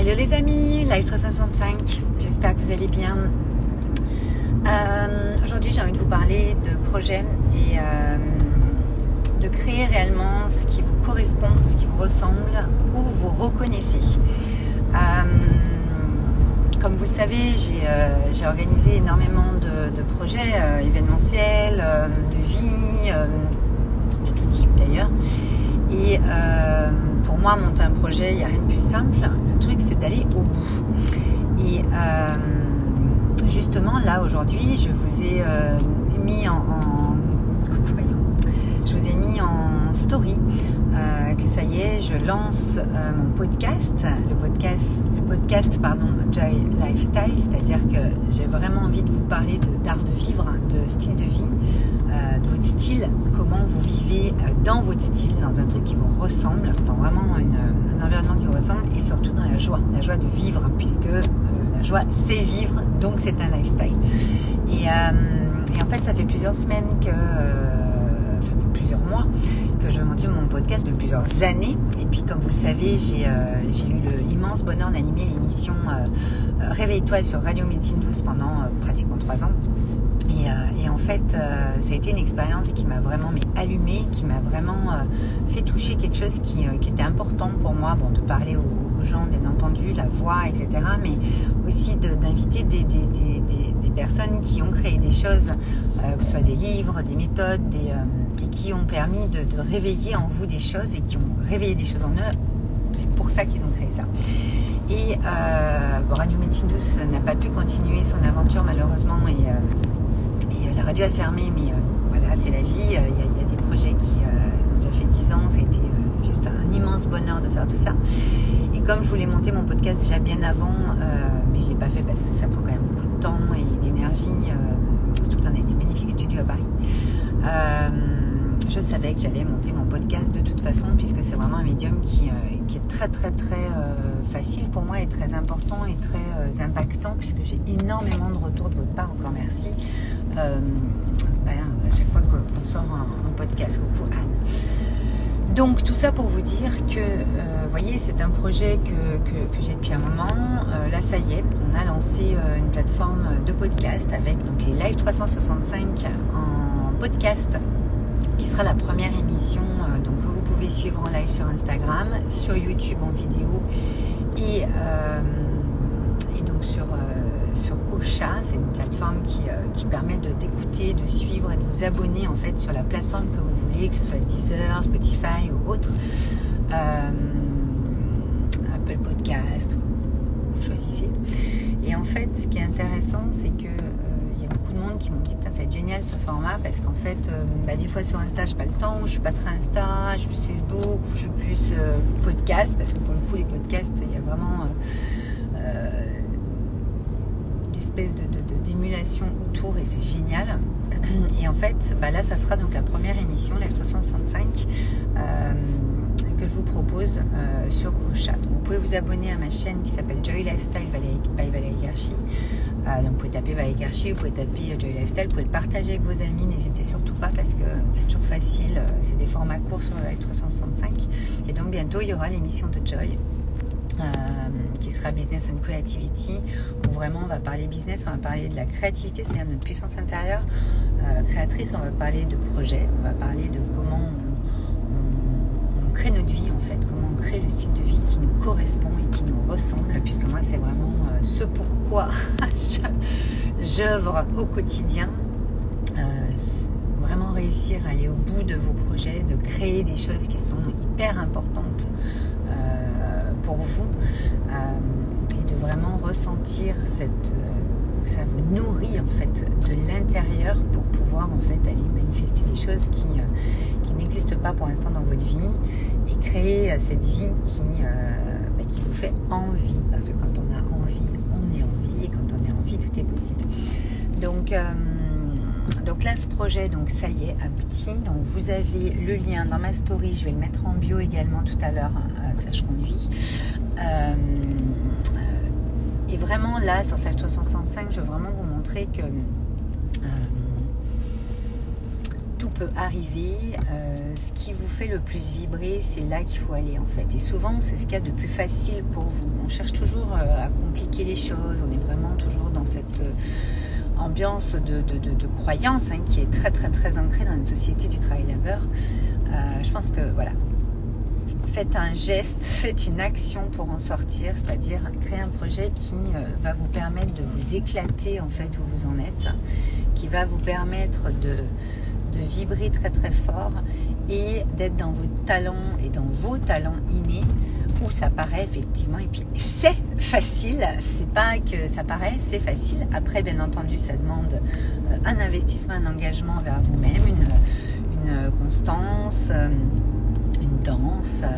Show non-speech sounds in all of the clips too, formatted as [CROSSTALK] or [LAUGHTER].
Hello les amis, Live 365, j'espère que vous allez bien. Euh, aujourd'hui j'ai envie de vous parler de projet et euh, de créer réellement ce qui vous correspond, ce qui vous ressemble, où vous reconnaissez. Euh, comme vous le savez, j'ai organisé énormément de, projets événementiels, de vie, de tout type d'ailleurs. Et moi, monter un projet, il n'y a rien de plus simple. Le truc, c'est d'aller au bout. Et euh, justement, là, aujourd'hui, je vous ai euh, mis en story euh, que ça y est, je lance mon podcast, le podcast, le podcast pardon, Joy Lifestyle, c'est-à-dire que j'ai vraiment envie de vous parler d'art de, vivre, de style de vie, de votre style, comment vous vivez dans votre style, dans un truc qui vous ressemble, dans vraiment un environnement qui vous ressemble et surtout dans la joie, la joie de vivre, puisque euh, la joie c'est vivre, donc c'est un lifestyle. Euh, et, en fait, ça fait plusieurs semaines euh, enfin plusieurs mois, que je monter mon podcast de plusieurs années. Et puis, comme vous le savez, j'ai eu l'immense bonheur d'animer l'émission Réveille-toi sur Radio Médecine Douce pendant pratiquement trois ans. Euh, et, en fait, euh, ça a été une expérience qui m'a vraiment allumée, qui m'a vraiment euh, fait toucher quelque chose qui, était important pour moi, bon, de parler aux, gens, bien entendu, la voix, etc., mais aussi d'inviter des, personnes qui ont créé des choses, que ce soit des livres, des méthodes, et qui ont permis de, réveiller en vous des choses et qui ont réveillé des choses en eux. C'est pour ça qu'ils ont créé ça. Et Radio Médecine Douce n'a pas pu continuer son aventure malheureusement et a fermé, mais euh, voilà, c'est la vie. Euh, il y, a des projets qui euh, ont déjà fait 10 ans. Ça a été juste un immense bonheur de faire tout ça. Et comme je voulais monter mon podcast déjà bien avant, mais je ne l'ai pas fait parce que ça prend quand même beaucoup de temps et d'énergie, surtout qu'on a des magnifiques studios à Paris. je savais que j'allais monter mon podcast de toute façon, puisque c'est vraiment un médium qui est très très très facile pour moi et très important et très impactant, puisque j'ai énormément de retours de votre part. Encore merci. Euh, ben, à chaque fois qu'on sort un, podcast. Donc tout ça pour vous dire que, euh, vous voyez, c'est un projet que, j'ai depuis un moment. Euh, là, ça y est, on a lancé une plateforme de podcast avec donc, les Live 365 en podcast, qui sera la première émission donc, que vous pouvez suivre en live sur Instagram, sur YouTube en vidéo et, C'est une plateforme qui, euh, permet d'écouter, de, suivre et de vous abonner en fait sur la plateforme que vous voulez, que ce soit Deezer, Spotify ou autre. Euh, Apple Podcast, vous choisissez. Et en fait, ce qui est intéressant, c'est que euh, il y a beaucoup de monde qui m'ont dit putain c'est génial ce format parce qu'en fait bah, des fois sur Insta j'ai pas le temps, je suis pas très Insta, je suis plus Facebook, je suis plus podcast parce que pour le coup les podcasts il y a vraiment espèce de, d'émulation autour et c'est génial. Et en fait, bah là, ça sera donc la première émission, la 365, euh, que je vous propose euh, sur Ocha. Vous pouvez vous abonner à ma chaîne qui s'appelle Joy Lifestyle by Valérie Garchi. Euh, donc vous pouvez taper Valérie Garchi, vous pouvez taper Joy Lifestyle, vous pouvez le partager avec vos amis, n'hésitez surtout pas parce que c'est toujours facile, c'est des formats courts sur la 365. Et donc bientôt il y aura l'émission de Joy qui sera Business and Creativity, où vraiment on va parler business, on va parler de la créativité, c'est-à-dire notre puissance intérieure euh, créatrice, on va parler de projet, on va parler de comment on, crée notre vie en fait, comment on crée le style de vie qui nous correspond et qui nous ressemble, puisque moi c'est vraiment euh, ce pourquoi [LAUGHS] j'œuvre au quotidien. vraiment réussir à aller au bout de vos projets, de créer des choses qui sont hyper importantes pour vous euh, et de vraiment ressentir cette euh, ça vous nourrit en fait de l'intérieur pour pouvoir en fait aller manifester des choses qui, euh, qui n'existent pas pour l'instant dans votre vie et créer cette vie qui, bah, qui vous fait envie. Parce que quand on a envie on est en vie et quand on est en vie tout est possible. Donc donc là, ce projet, donc ça y est, abouti. Donc vous avez le lien dans ma story. Je vais le mettre en bio également tout à l'heure. ça, je conduis. Et vraiment là, sur cette 365, je veux vraiment vous montrer que euh, tout peut arriver, euh, ce qui vous fait le plus vibrer, c'est là qu'il faut aller en fait. Et souvent, c'est ce qu'il y a de plus facile pour vous. On cherche toujours euh, à compliquer les choses, on est vraiment toujours dans cette ambiance de, croyance hein, qui est très très très ancrée dans une société du travail labeur. je pense que voilà, faites un geste, [LAUGHS] faites une action pour en sortir, c'est-à-dire créer un projet qui va vous permettre de vous éclater en fait où vous en êtes qui va vous permettre de, vibrer très très fort et d'être dans vos talents et dans vos talents innés où ça paraît effectivement et puis c'est facile c'est pas que ça paraît c'est facile après bien entendu ça demande euh, un investissement un engagement vers vous-même une, constance euh, une danse euh,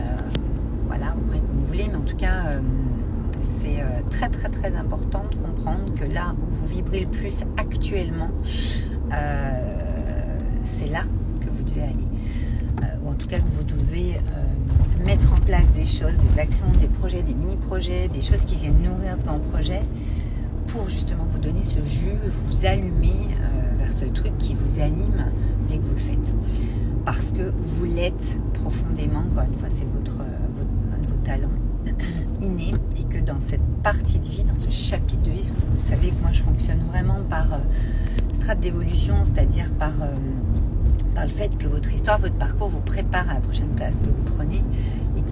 voilà comme vous voulez mais en tout cas c'est très très très important de comprendre que là où vous vibrez le plus actuellement, c'est là que vous devez aller. Ou en tout cas que vous devez mettre en place des choses, des actions, des projets, des mini-projets, des choses qui viennent nourrir ce grand projet pour justement vous donner ce jus, vous allumer vers ce truc qui vous anime dès que vous le faites. Parce que vous l'êtes profondément, encore une fois, c'est votre, votre, vos talents [CLEARS THROAT] inné et que dans cette partie de vie, dans ce chapitre de vie, vous savez que moi je fonctionne vraiment par euh, strate d'évolution, c'est-à-dire par, euh, par le fait que votre histoire, votre parcours vous prépare à la prochaine place que vous prenez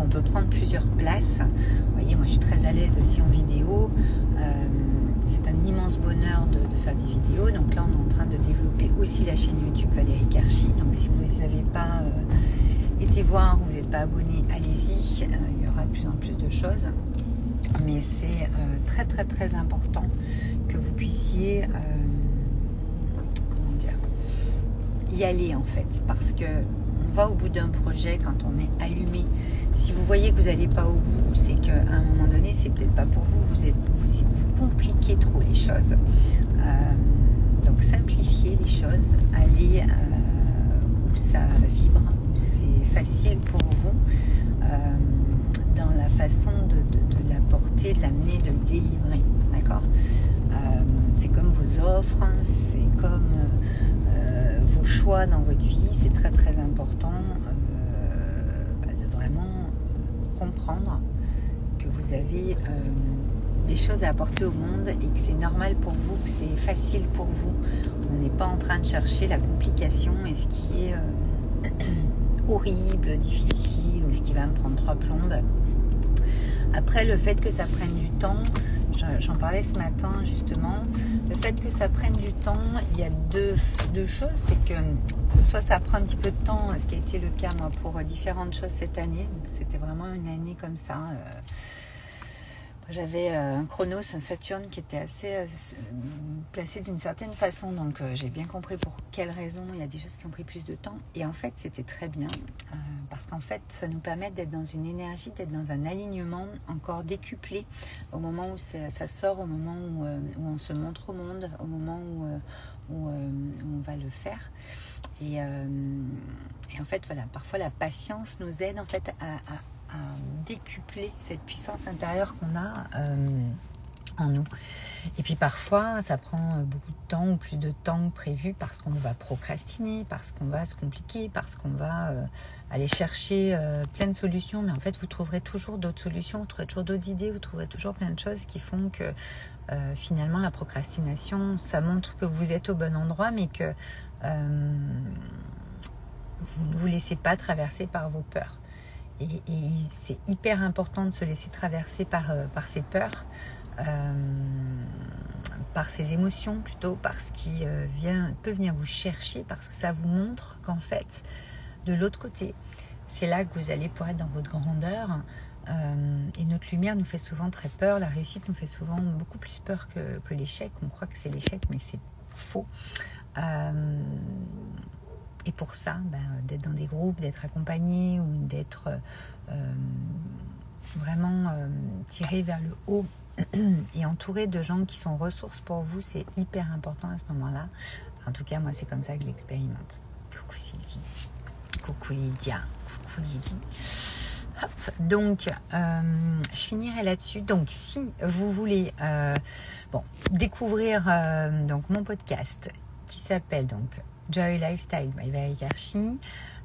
peut prendre plusieurs places. Vous voyez, moi je suis très à l'aise aussi en vidéo. Euh, c'est un immense bonheur de, faire des vidéos. Donc là, on est en train de développer aussi la chaîne YouTube Valérie Karchi. Donc si vous n'avez pas été voir, vous n'êtes pas abonné, allez-y de plus en plus de choses. Mais c'est euh, très très très important que vous puissiez euh, y aller en fait parce que au bout d'un projet quand on est allumé. Si vous voyez que vous n'allez pas au bout, c'est qu'à un moment donné, c'est peut-être pas pour vous. Vous, êtes, vous, vous compliquez trop les choses. Euh, donc simplifiez les choses, allez où ça vibre, où c'est facile pour vous dans la façon de, de, l'apporter, de l'amener, de le délivrer. D'accord? Euh, C'est comme vos offres, hein, c'est comme euh, dans votre vie. C'est très très important euh, bah, de vraiment comprendre que vous avez des choses à apporter au monde et que c'est normal pour vous, que c'est facile pour vous. On n'est pas en train de chercher la complication et ce qui est [CLEARS THROAT] horrible, difficile ou ce qui va me prendre trois plombes. Après, le fait que ça prenne du temps, j'en parlais ce matin justement, le fait que ça prenne du temps, il y a deux, choses. C'est que soit ça prend un petit peu de temps, ce qui a été le cas moi pour différentes choses cette année. C'était vraiment une année comme ça. Euh, j'avais euh, un Chronos, un Saturne qui était assez euh, placé d'une certaine façon, donc euh, j'ai bien compris pour quelles raisons il y a des choses qui ont pris plus de temps. Et en fait, c'était très bien, parce qu'en fait, ça nous permet d'être dans une énergie, d'être dans un alignement encore décuplé au moment où ça, sort, au moment où, on se montre au monde, au moment où, on va le faire. Et, en fait, voilà, parfois la patience nous aide en fait à à décupler cette puissance intérieure qu'on a euh, en nous. Et puis parfois, ça prend beaucoup de temps ou plus de temps que prévu parce qu'on va procrastiner, parce qu'on va se compliquer, parce qu'on va euh, aller chercher euh, plein de solutions. Mais en fait, vous trouverez toujours d'autres solutions, vous trouverez toujours d'autres idées, vous trouverez toujours plein de choses qui font que finalement, la procrastination, ça montre que vous êtes au bon endroit, mais que vous ne vous laissez pas traverser par vos peurs. Et, c'est hyper important de se laisser traverser par, euh, ses peurs, euh, par ses émotions plutôt, par ce qui euh, vient, peut venir vous chercher, parce que ça vous montre qu'en fait, de l'autre côté, c'est là que vous allez pouvoir être dans votre grandeur. et notre lumière nous fait souvent très peur, la réussite nous fait souvent beaucoup plus peur que l'échec. On croit que c'est l'échec, mais c'est faux. Et pour ça, ben, d'être dans des groupes, d'être accompagné ou d'être euh, vraiment euh, tiré vers le haut [CLEARS THROAT] et entouré de gens qui sont ressources pour vous, c'est hyper important à ce moment-là. En tout cas, moi, c'est comme ça que je l'expérimente. Coucou Sylvie. Coucou Lydia. Coucou Lydie. Donc, euh, je finirai là-dessus. Donc, si vous voulez bon, découvrir donc mon podcast qui s'appelle donc Joy Lifestyle by Valérie.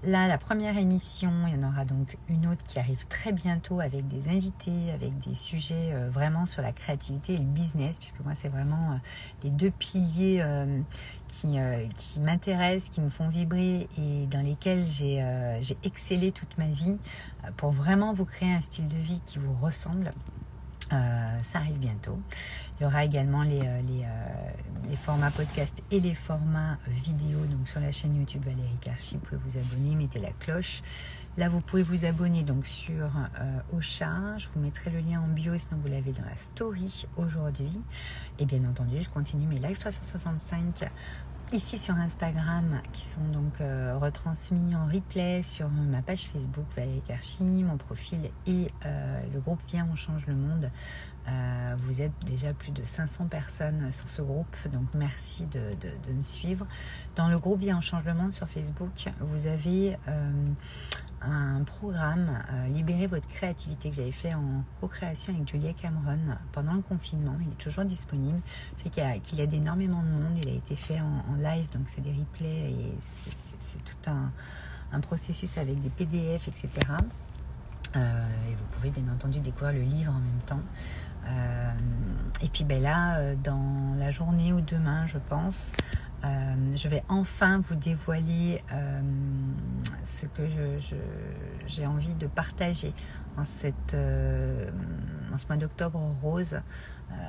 Là, la première émission, il y en aura donc une autre qui arrive très bientôt avec des invités, avec des sujets euh, vraiment sur la créativité et le business, puisque moi, c'est vraiment euh, les deux piliers euh, qui m'intéressent, qui me font vibrer et dans lesquels j'ai excellé toute ma vie pour vraiment vous créer un style de vie qui vous ressemble. Ça arrive bientôt. Il y aura également les, euh, euh, les, formats podcast et les formats vidéo. Donc sur la chaîne YouTube Valérie Karchi, vous pouvez vous abonner, mettez la cloche. Là, vous pouvez vous abonner donc sur euh, Ocha. Je vous mettrai le lien en bio, sinon vous l'avez dans la story aujourd'hui. Et bien entendu, je continue mes live 365 ici sur Instagram qui sont donc euh, retransmis en replay sur ma page Facebook Valérie Karchi, mon profil et euh, le groupe Viens on change le monde. Euh, vous êtes déjà plus de 500 personnes sur ce groupe, donc merci de, de me suivre. Dans le groupe Viens on change le monde sur Facebook, vous avez un programme euh, Libérer votre créativité que j'avais fait en co-création avec Julia Cameron pendant le confinement. Il est toujours disponible. Je sais qu'il y a, énormément de monde. Il a été fait en, live, donc c'est des replays et c'est tout un, processus avec des PDF, etc. Euh, et vous pouvez bien entendu découvrir le livre en même temps. Euh, et puis ben là, dans la journée ou demain, je pense, euh, je vais enfin vous dévoiler euh, ce que j'ai envie de partager en, euh, en ce mois d'octobre rose.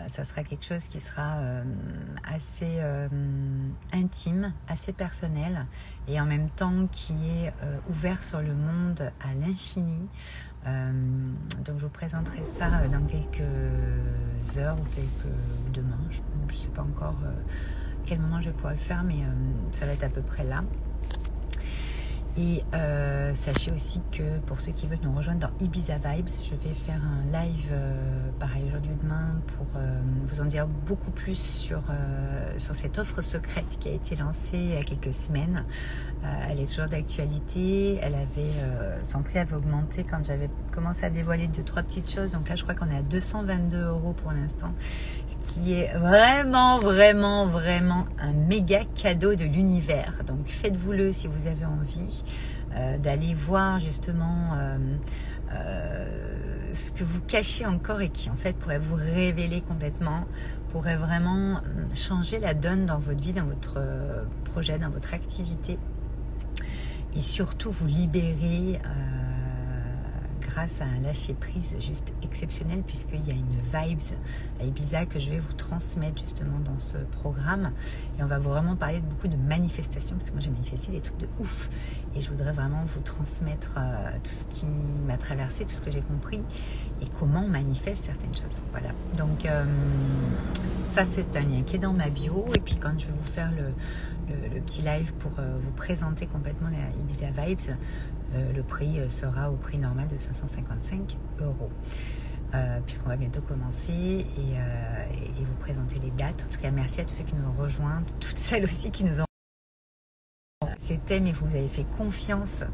ça sera quelque chose qui sera assez intime, assez personnel et en même temps qui est ouvert sur le monde à l'infini. donc je vous présenterai ça dans quelques heures ou quelques demain, je ne sais pas encore quel moment je vais pouvoir le faire, mais euh, ça va être à peu près là. Et euh, sachez aussi que pour ceux qui veulent nous rejoindre dans Ibiza Vibes, je vais faire un live euh, pareil aujourd'hui ou demain pour vous en dire beaucoup plus sur, sur cette offre secrète qui a été lancée il y a quelques semaines. elle est toujours d'actualité. Elle avait, son prix avait augmenté quand j'avais commencé à dévoiler deux, trois petites choses. Donc là, je crois qu'on est à 222 euros pour l'instant qui est vraiment, vraiment, vraiment un méga cadeau de l'univers. Donc faites-vous-le si vous avez envie euh, d'aller voir justement euh, euh, ce que vous cachez encore et qui en fait pourrait vous révéler complètement, pourrait vraiment changer la donne dans votre vie, dans votre projet, dans votre activité. Et surtout vous libérer grâce à un lâcher-prise juste exceptionnel puisqu'il y a une vibes à Ibiza que je vais vous transmettre justement dans ce programme. Et on va vraiment parler de beaucoup de manifestations parce que moi j'ai manifesté des trucs de ouf et je voudrais vraiment vous transmettre euh, tout ce qui m'a traversé, tout ce que j'ai compris et comment on manifeste certaines choses. Voilà. Donc euh, ça c'est un lien qui est dans ma bio et puis quand je vais vous faire le, petit live pour euh, vous présenter complètement la Ibiza Vibes, le prix euh, sera au prix normal de 555 euros. Euh, puisqu'on va bientôt commencer et, vous présenter les dates. En tout cas, merci à tous ceux qui nous ont rejoints, toutes [LAUGHS] celles aussi qui nous ont. C'était, mais vous avez fait confiance.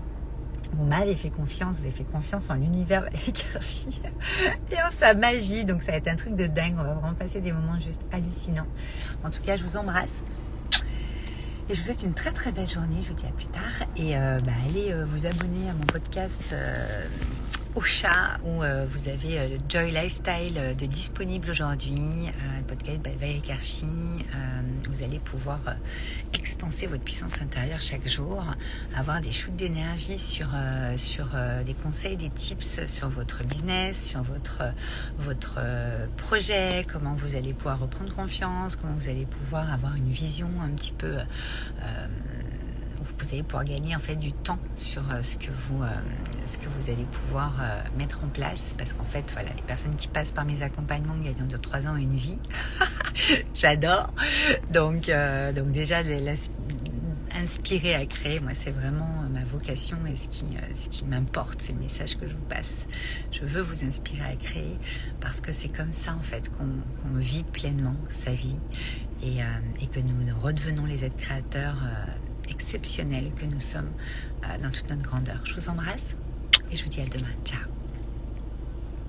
Vous m'avez fait confiance, vous avez fait confiance en l'univers [LAUGHS] Karchi [LAUGHS] et en sa magie. Donc ça va être un truc de dingue. On va vraiment passer des moments juste hallucinants. En tout cas, je vous embrasse. Je vous souhaite une très très belle journée. Je vous dis à plus tard. Et euh, bah, allez euh, vous abonner à mon podcast euh, au chat où vous avez Joy Lifestyle de disponible aujourd'hui. le podcast by Valérie Karchi. vous allez pouvoir expanser votre puissance intérieure chaque jour, avoir des shoots d'énergie sur, sur des conseils, des tips sur votre business, sur votre, votre projet, comment vous allez pouvoir reprendre confiance, comment vous allez pouvoir avoir une vision un petit peu euh, vous allez pouvoir gagner en fait du temps sur euh, ce que vous, euh, ce que vous allez pouvoir mettre en place. Parce qu'en fait voilà les personnes qui passent par mes accompagnements gagnent de 3 ans une vie. [LAUGHS] J'adore. Donc donc déjà inspirer à créer moi c'est vraiment ma vocation et ce qui ce qui m'importe c'est le message que je vous passe. Je veux vous inspirer à créer parce que c'est comme ça en fait qu'on vit pleinement sa vie. Et, euh, que nous, redevenons les êtres créateurs euh, exceptionnels que nous sommes euh, dans toute notre grandeur. Je vous embrasse et je vous dis à demain. Ciao